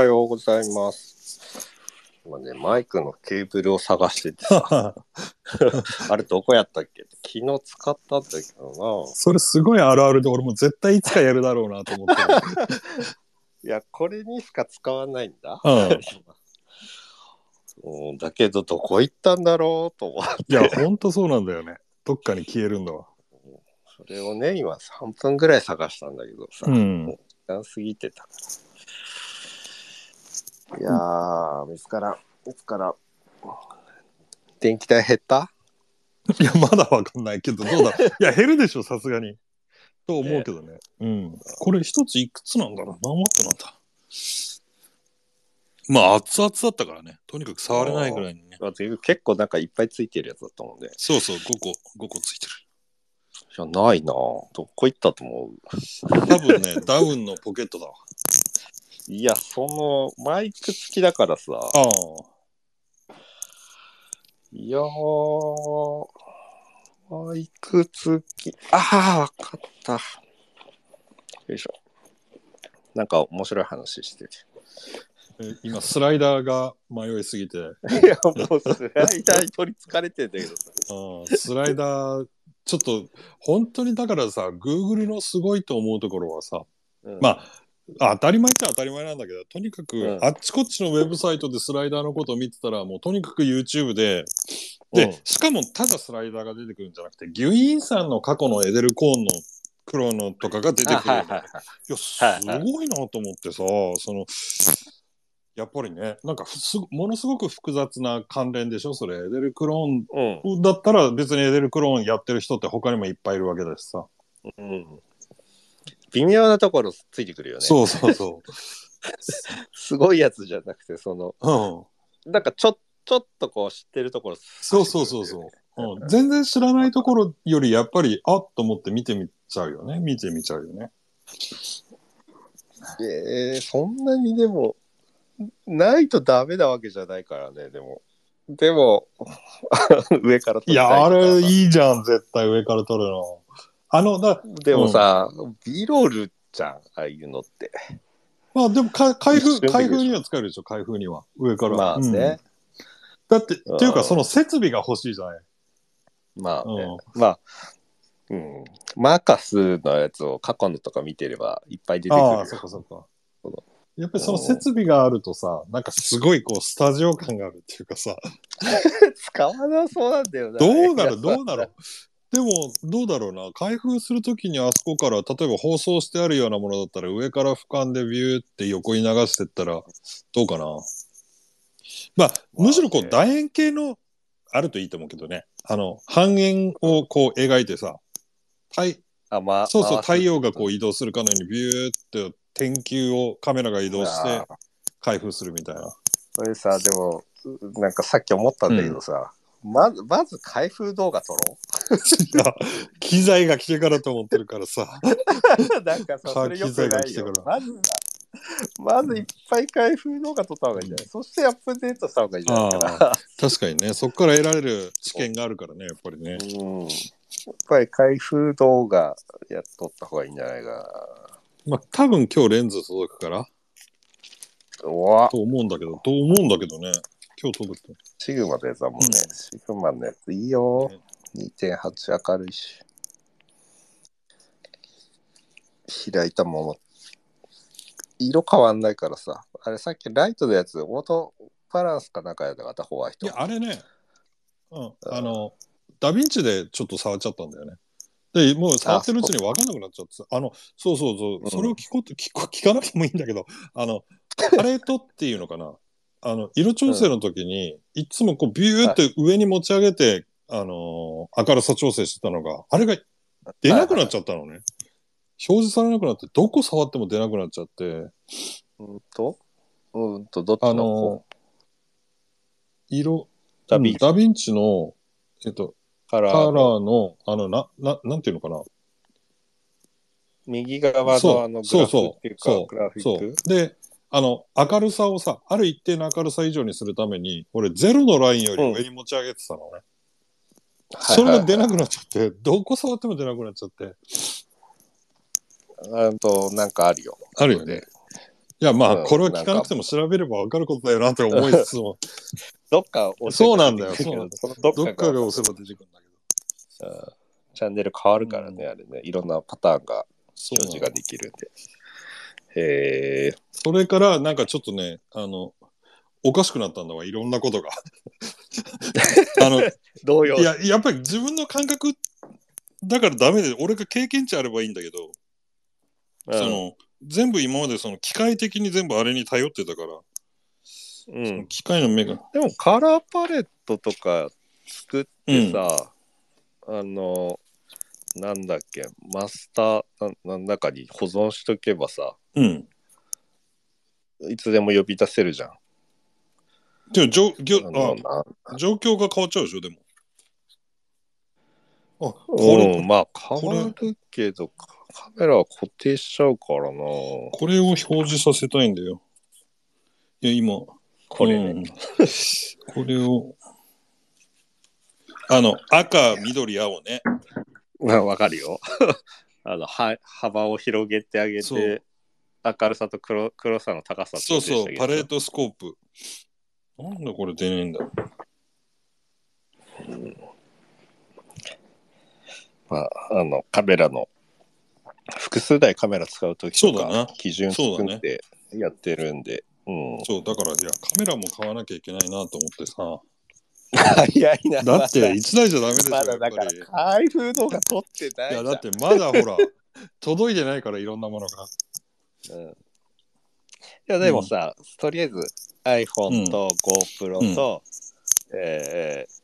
はようございます。今ね、マイクのケーブルを探しててさ、あれどこやったっけ？昨日使ったんだけどそれすごいあるあるで俺も絶対いつかやるだろうなと思って。いや、これにしか使わないんだ。うん うん、だけど、どこ行ったんだろうと思って。いや、ほんとそうなんだよね。どっかに消えるんだわ。それをね、今3分ぐらい探したんだけどさ、うんもう時間過ぎてたから。いやー、見つからん、見つからん。電気代減った？いや、まだわかんないけど、どうだ？いや、減るでしょ、さすがに。と思うけどね。うん。これ一ついくつなんだろう？何ワットなんだまあ、熱々だったからね。とにかく触れないぐらいにね。あ結構なんかいっぱいついてるやつだったもんね。そうそう、5個、5個ついてる。じゃないなぁどこ行ったと思多分ね、ダウンのポケットだわ。ういや、その、マイク付きだからさ。ああ。いやー、マイク付き。ああ、わかった。よいしょ。なんか面白い話してて。え今、スライダーが迷いすぎて、いや、もうスライダーに取りつかれてんだけどさ。うんスライダー、ちょっと、本当にだからさ、Google のすごいと思うところはさ、うんまあ、あ当たり前っちゃ当たり前なんだけど、とにかく、うんあっちこっちのウェブサイトでスライダーのことを見てたら、もうとにかく YouTube で、で、うんしかもただスライダーが出てくるんじゃなくて、ギュイーンさんの過去のエデルコーンの黒のとかが出てくるはいはいはいいや、すはいはいごいなと思ってさ、その、やっぱりね、なんかものすごく複雑な関連でしょ、それ。エデルクローうんンだったら別にエデルクローンやってる人って他にもいっぱいいるわけだしさ。うん。微妙なところついてくるよね。そうそうそ すごいやつじゃなくて、その、う。うん。なんかちょちょっとこう知ってるところ、そうそうそうそう。うん、全然知らないところよりやっぱりあっと思って見てみちゃうよね。見てみちゃうよね。えー、そんなにでも、ないとダメなわけじゃないからね、でも。でも、上から撮りたいや、あれいいじゃん、絶対上から撮るの。あの、だでもさ、ビロールじゃん、ああいうのって。まあでもか開封、開封には使えるでしょ、開封には。上から。まあね。だって、うんっていうかその設備が欲しいじゃない。まあね。うまあ、うん。マーカスのやつを過去のとか見てればいっぱい出てくるよああ、そっかそっか。やっぱりその設備があるとさ、なんかすごいこうスタジオ感があるっていうかさ、使わなそうなんだよな。どうなるどうなるでも、どうだろうな。開封するときにあそこから、例えば放送してあるようなものだったら、上から俯瞰でビューって横に流してったら、どうかな。まあ、むしろこう、楕円形の、あるといいと思うけどね。あの、半円をこう描いてさ、太あ、まあ、そうそう、太陽がこう移動するかのようにビューって天球をカメラが移動して開封するみたいな。それさ、でも、なんかさっき思ったんだけどさ、まず、まず開封動画撮ろ いや機材が来てからと思ってるからさ。う。なんかさ、それよくないよ。まずは、まずいっぱい開封動画撮った方がいいんじゃない、そしてアップデートした方がいいんじゃないかな。確かにね、そこから得られる知見があるからね、やっぱりね。うん。やっぱり開封動画やっとった方がいいんじゃないかまあ、多分今日レンズ届くから、な。うわと思うんだけど、と思うんだけどね。今日届くと。シグマのやつだもんね。うんシグマのやついいよね。2.8明るいし。開いたもの。色変わんないからさ。あれさっきライトのやつ、オートバランスかなんかやったかった、ホワイト。いや、あれね、うん、あの、ダヴィンチでちょっと触っちゃったんだよね。で、もう触ってるうちに分かんなくなっちゃってさ、あの、そうそうそうう、んそれを聞こうと、聞こ聞かなくてもいいんだけど、あの、パレートっていうのかな。あの、色調整の時に、いつもこう、ビューって上に持ち上げて、あのー明るさ調整してたのが、あれが出なくなっちゃったのね。表示されなくなって、どこ触っても出なくなっちゃって、うんと、うんと、どっちのあの方色、ダビンチ。ダヴィンチの、えっと、カラカラーのあの、な、な、なんていうのかな。右側そうのあのグラフっていうかそうグラフィそック？う。で、あの、明るさをさ、ある一定の明るさ以上にするために、俺、ゼロのラインより上に持ち上げてたのね。それが出なくなっちゃって、どこ触っても出なくなっちゃって。あと、なんかあるよ。あるよね。いや、まあ、うんこれは聞かなくても調べれば分かることだよなって思いつつも、どっか押せばそうなんだよ出てくるけどっかが押せば出てくるんだけど。うんチャンネル変わるからね、うんあれね。いろんなパターンが表示ができるんで。へえ。それから、なんかちょっとね、あの、おかしくなったんだわ、いろんなことが。あの、い同様。や、やっぱり自分の感覚だからダメで、俺が経験値あればいいんだけど、うんその、全部今までその機械的に全部あれに頼ってたから、うん。機械の目が。でもカラーパレットとか作ってさ、あの、なんだっけ、マスターななんだかに保存しとけばさ、うん。いつでも呼び出せるじゃん。でも状況あのなあ状況が変わっちゃうでしょ、でも。あ、これ、うん、まあ変わるけど、カカメラは固定しちゃうからな。これを表示させたいんだよ。いや、今。これね。うんこれを。あの、赤、緑、青ね。まあわかるよ。あのは幅を広げてあげそうて、明るさと黒黒さの高さとそうそう、パレート。トスコープ。なんだこれ出ねえんだ。まあ、あのカメラの複数台カメラ使うときとそうだなか基準そうだね作ってやってるんで。うん。そう、だから、いや、カメラも買わなきゃいけないなと思ってさ。早いな。だって、1台じゃダメでしょ、やっまだだから開封動画撮ってないじゃや、ん。だってまだほら、届いてないから、いろんなものが。うん、いやでもさ、とりあえず iPhone と GoPro と、えー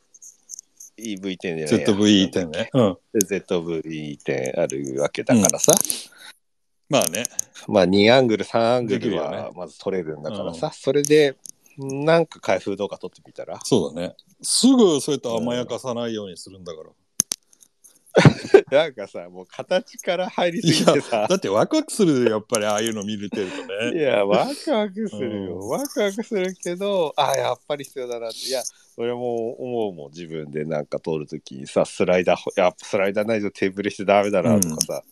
EV10 じゃないや ZV-10 ね。うん。ZV-10 あるわけだからさ、まあね。まあ2アングル3アングルはまず撮れるんだからさ、それでなんか開封動画撮ってみたら。そうだね。すぐそうやって甘やかさないようにするんだから。なんかさもう形から入りすぎてさだってワクワクするよやっぱりああいうの見れてるといね。や、ワクワクするよ。うんワクワクするけど、あやっぱり必要だなって。いや、俺も思うもん、自分でなんか通るときにさ、スライダー、やっぱスライダーないとテーブルしてダメだなとかさ、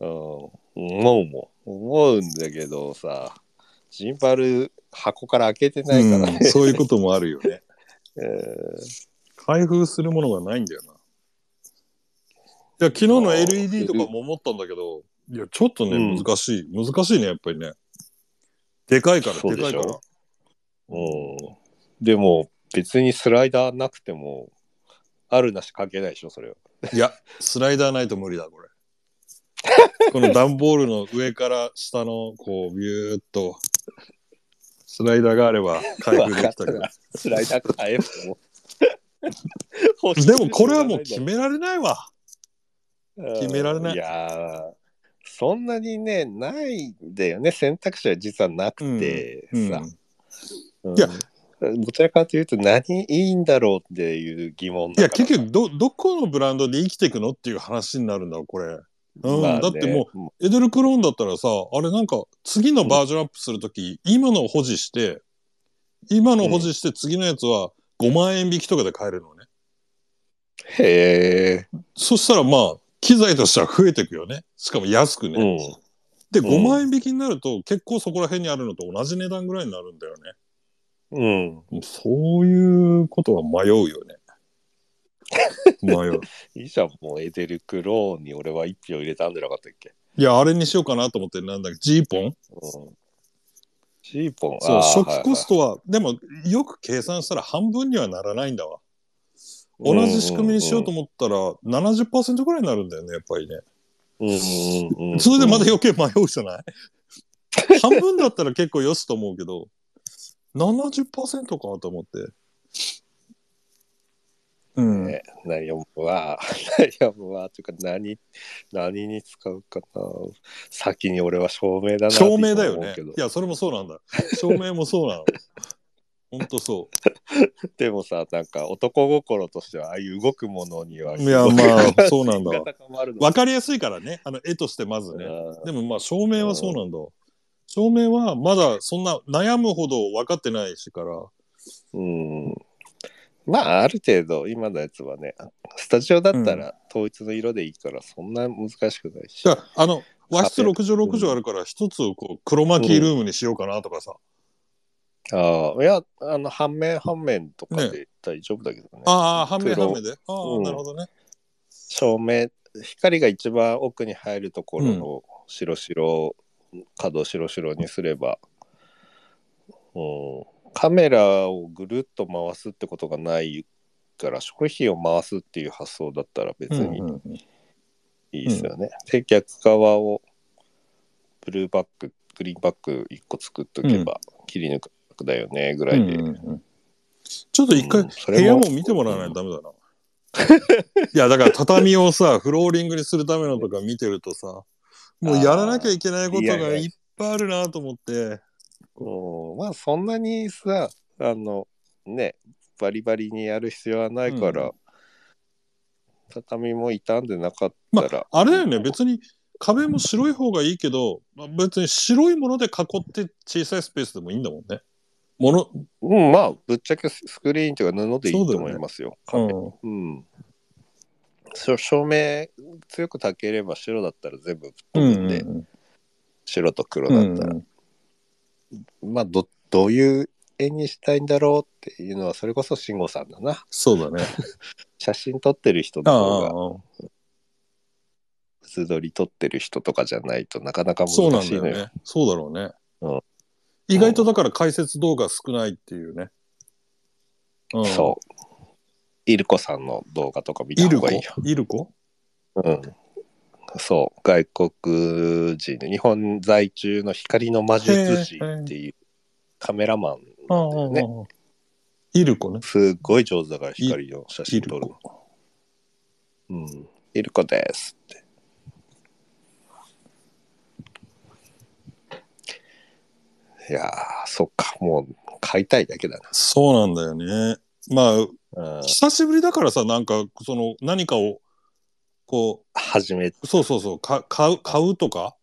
うん、思うもん。思うんだけどさ、ジンパル箱から開けてないからね。うんそういうこともあるよね。えー開封するものがないんだよな。いや昨日の LED とかも思ったんだけど、いやちょっとね、うん難しい。難しいね、やっぱりね。でかいから、そうでしょ？でかいから。うん。でも、別にスライダーなくても、あるなし関係ないでしょ、それは。いや、スライダーないと無理だ、これ。この段ボールの上から下の、こう、ビューっと、スライダーがあれば開封できたけど。スライダー変えようもう でもこれはもう決められないわ。うん決められない。いやーそんなにねないんだよね。選択肢は実はなくてうんさ、うん。いやどちらかというと何いいんだろうっていう疑問いや、結局ど、どこのブランドで生きていくのっていう話になるんだ、これ。うんだってもエデルクローンだったらさ、あれなんか、次のバージョンアップするとき、今のを保持して、今のを保持して次のやつは5万円引きとかで買えるのね。へえ、そしたらまあ、機材としては増えていくよね。しかも安くね。うんで、うん5万円引きになると、結構そこら辺にあるのと同じ値段ぐらいになるんだよね。うん、そういうことは迷うよね。迷う。いいじゃんもうエデルクローンに俺は一票入れたんじゃなかったっけ、いや、あれにしようかなと思って、なんだっけ、ジーポン？うん、ジーポン？そう、初期コストは、でも、よく計算したら半分にはならないんだわ。同じ仕組みにしようと思ったら、70%ぐらいになるんだよね、やっぱりね。うんそれでまだ余計迷うじゃない？半分だったら結構よしと思うけど、70%かと思って。うん。ね、悩むわ。悩むわ。というか、何、何に使うかな。先に俺は照明だな明だよね。いや、それもそうなんだ。照明もそうなの。ほんとそ でもさ、なんか男心としては、ああいう動くものにはう。いや、まあ、そうなんだ わ。かりやすいからね。あの、絵としてまずね。うんでもまあ、照明はそうなんだ。照明はまだそんな悩むほど分かってないしから。うん。まあ、ある程度、今のやつはね、スタジオだったら統一の色でいいから、そんな難しくないし。だからあの、和室6畳6畳あるから一つをこう黒巻きルームにしようかなとかさ、ああ、いや、あの、半面半面とかで大丈夫だけどね。ああ半面黒。半面で。ああ、うん。なるほどね。照明、光が一番奥に入るところの白白、角白白にすれば、うん、カメラをぐるっと回すってことがないから、食費を回すっていう発想だったら別にうんうんうん。いいですよね。で、逆側をブルーバック、グリーンバック1個作っとけば、切り抜くだよね、ぐらいで。うんうんうんちょっと一回部屋も見てもらわないとダメだな。いやだから畳をさフローリングにするためのとか見てるとさもうやらなきゃいけないことがいっぱいあるなと思ってうん、まあそんなにさあのねバリバリにやる必要はないから、うん畳も傷んでなかっまたら、ああれだよね別に壁も白い方がいいけど、まあ、別に白いもので囲って小さいスペースでもいいんだもんね。もの、うん、まあぶっちゃけスクリーンというか布でいいと思いますよ。う壁ん、うんそう照明強く炊ければ白だったら全部ぶっうん飛ぶんで、うん白と黒うんだったら、まあどどういう絵にしたいんだろうっていうのはそれこそ慎吾さんだなそうだね。写真撮ってる人あの方があ図撮り撮ってる人とかじゃないとなかなかそうなん難しいのよ。だよね。そうだろうね。うん意外とだから解説動画少ないっていうね。うんそう。イルコさんの動画とか見た方がいいよ。イルコ？うん。そう。外国人の日本在中の光の魔術師っていうカメラマンなんだよね。ああイルコね。すっごい上手だから光の写真撮るの。コ。うん。イルコですって。いやー、そっか。もう買いたいだけだそうなんだよね。まあ、な。うん。久しぶりだからさ、なんか、その、何かを、こ初めう、そうそうそう、か買う、買うとか？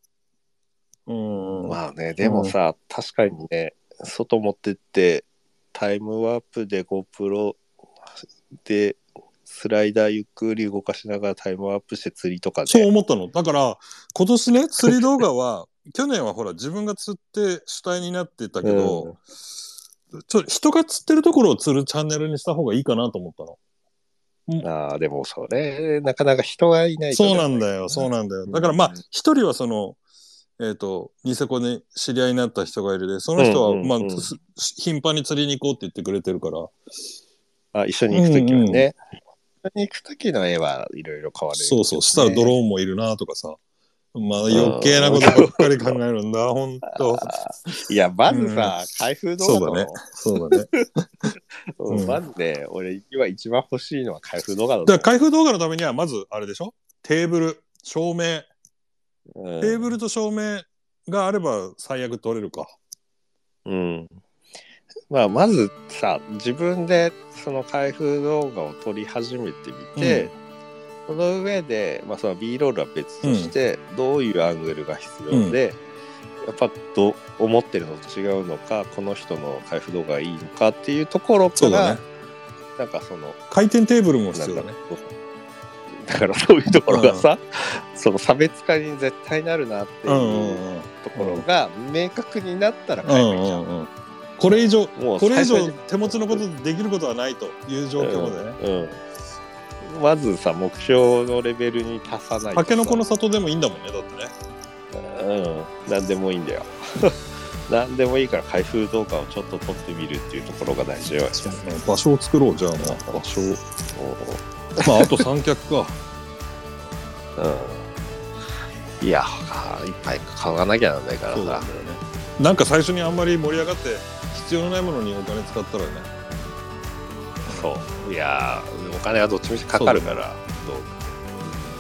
うん。まあね、でもさ、確かにね、外持ってって、タイムワープで GoPro で、スライダーゆっくり動かしながらタイムワープして釣りとかそうで、思ったの。だから、今年ね、釣り動画は、去年はほら、自分が釣って主体になってたけど、ちょ人が釣ってるところを釣るチャンネルにした方がいいかなと思ったの。ああ、でもそれ、なかなか人がいないと。そうなんだよ、そうなんだよ。だからまあ、一人はその、えっ、と、ニセコに知り合いになった人がいるで、その人は、うんうんうん。まあ、す頻繁に釣りに行こうって言ってくれてるから、あ一緒に行くときはね、一緒に行くときの絵はいろいろ変わる、そうそう、したらドローンもいるなとかさ、まあ余計なことばっかり考えるんだ、ほんと。いや、まずさ、開封動画の？そうだね。そうだね。まずね、俺今一番欲しいのは開封動画だだから開封動画のためには、まず、あれでしょ？テーブル、照明、うん。テーブルと照明があれば最悪取れるか。うん。まあ、まずさ、自分でその開封動画を撮り始めてみて、その上で、まあ、その B ロールは別として、どういうアングルが必要で、やっぱどう思ってるのと違うのか、この人の開封動画がいいのかっていうところから、ね。なんかその、回転テーブルも必要だね。だからそういうところがさ、その差別化に絶対なるなってうんうんいううんところが明確になったらえばいいじゃん。うんうん。これ以上、これ以上手持ちのことでできることはないという状況でね。うんうんまずさ目標のレベルに達さないとさタケノコの里でもいいんだもんね、だってね。うん何でもいいんだよ 何でもいいから開封動画をちょっと撮ってみるっていうところが大事よ場所を作ろう、じゃあまあ。場所を。まあ、あと三脚か。うんいやいっぱい買わなきゃなんないからさね。なんか最初にあんまり盛り上がって必要のないものにお金使ったらね。そういやお金はどっちみちかかるから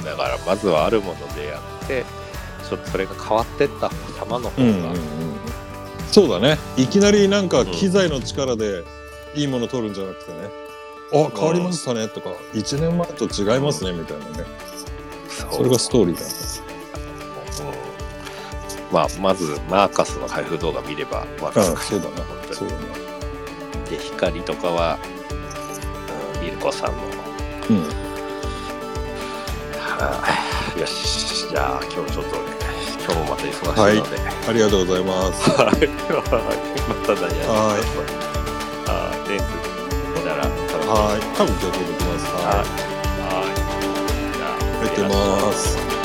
だからまずはあるものでやってちょっとそれが変わってった様の方が、そうだね。いきなりなんか機材の力でいいもの取るんじゃなくてね。あ、変わりましたねとか、1年前と違いますねみたいなね。それがストーリーだね。うんまあまずマーカスの開封動画見れば分かるあそうだな。そうだね。で光とかは、うん、イルコさんの、うん。はあよしじゃあ今日ちょっとね今今日もまた忙しいので、ありがとうございます。はい、また何やはいはい、レンら、はい。多分今日届きます。はい、ははい、じゃあ、い。入ってます。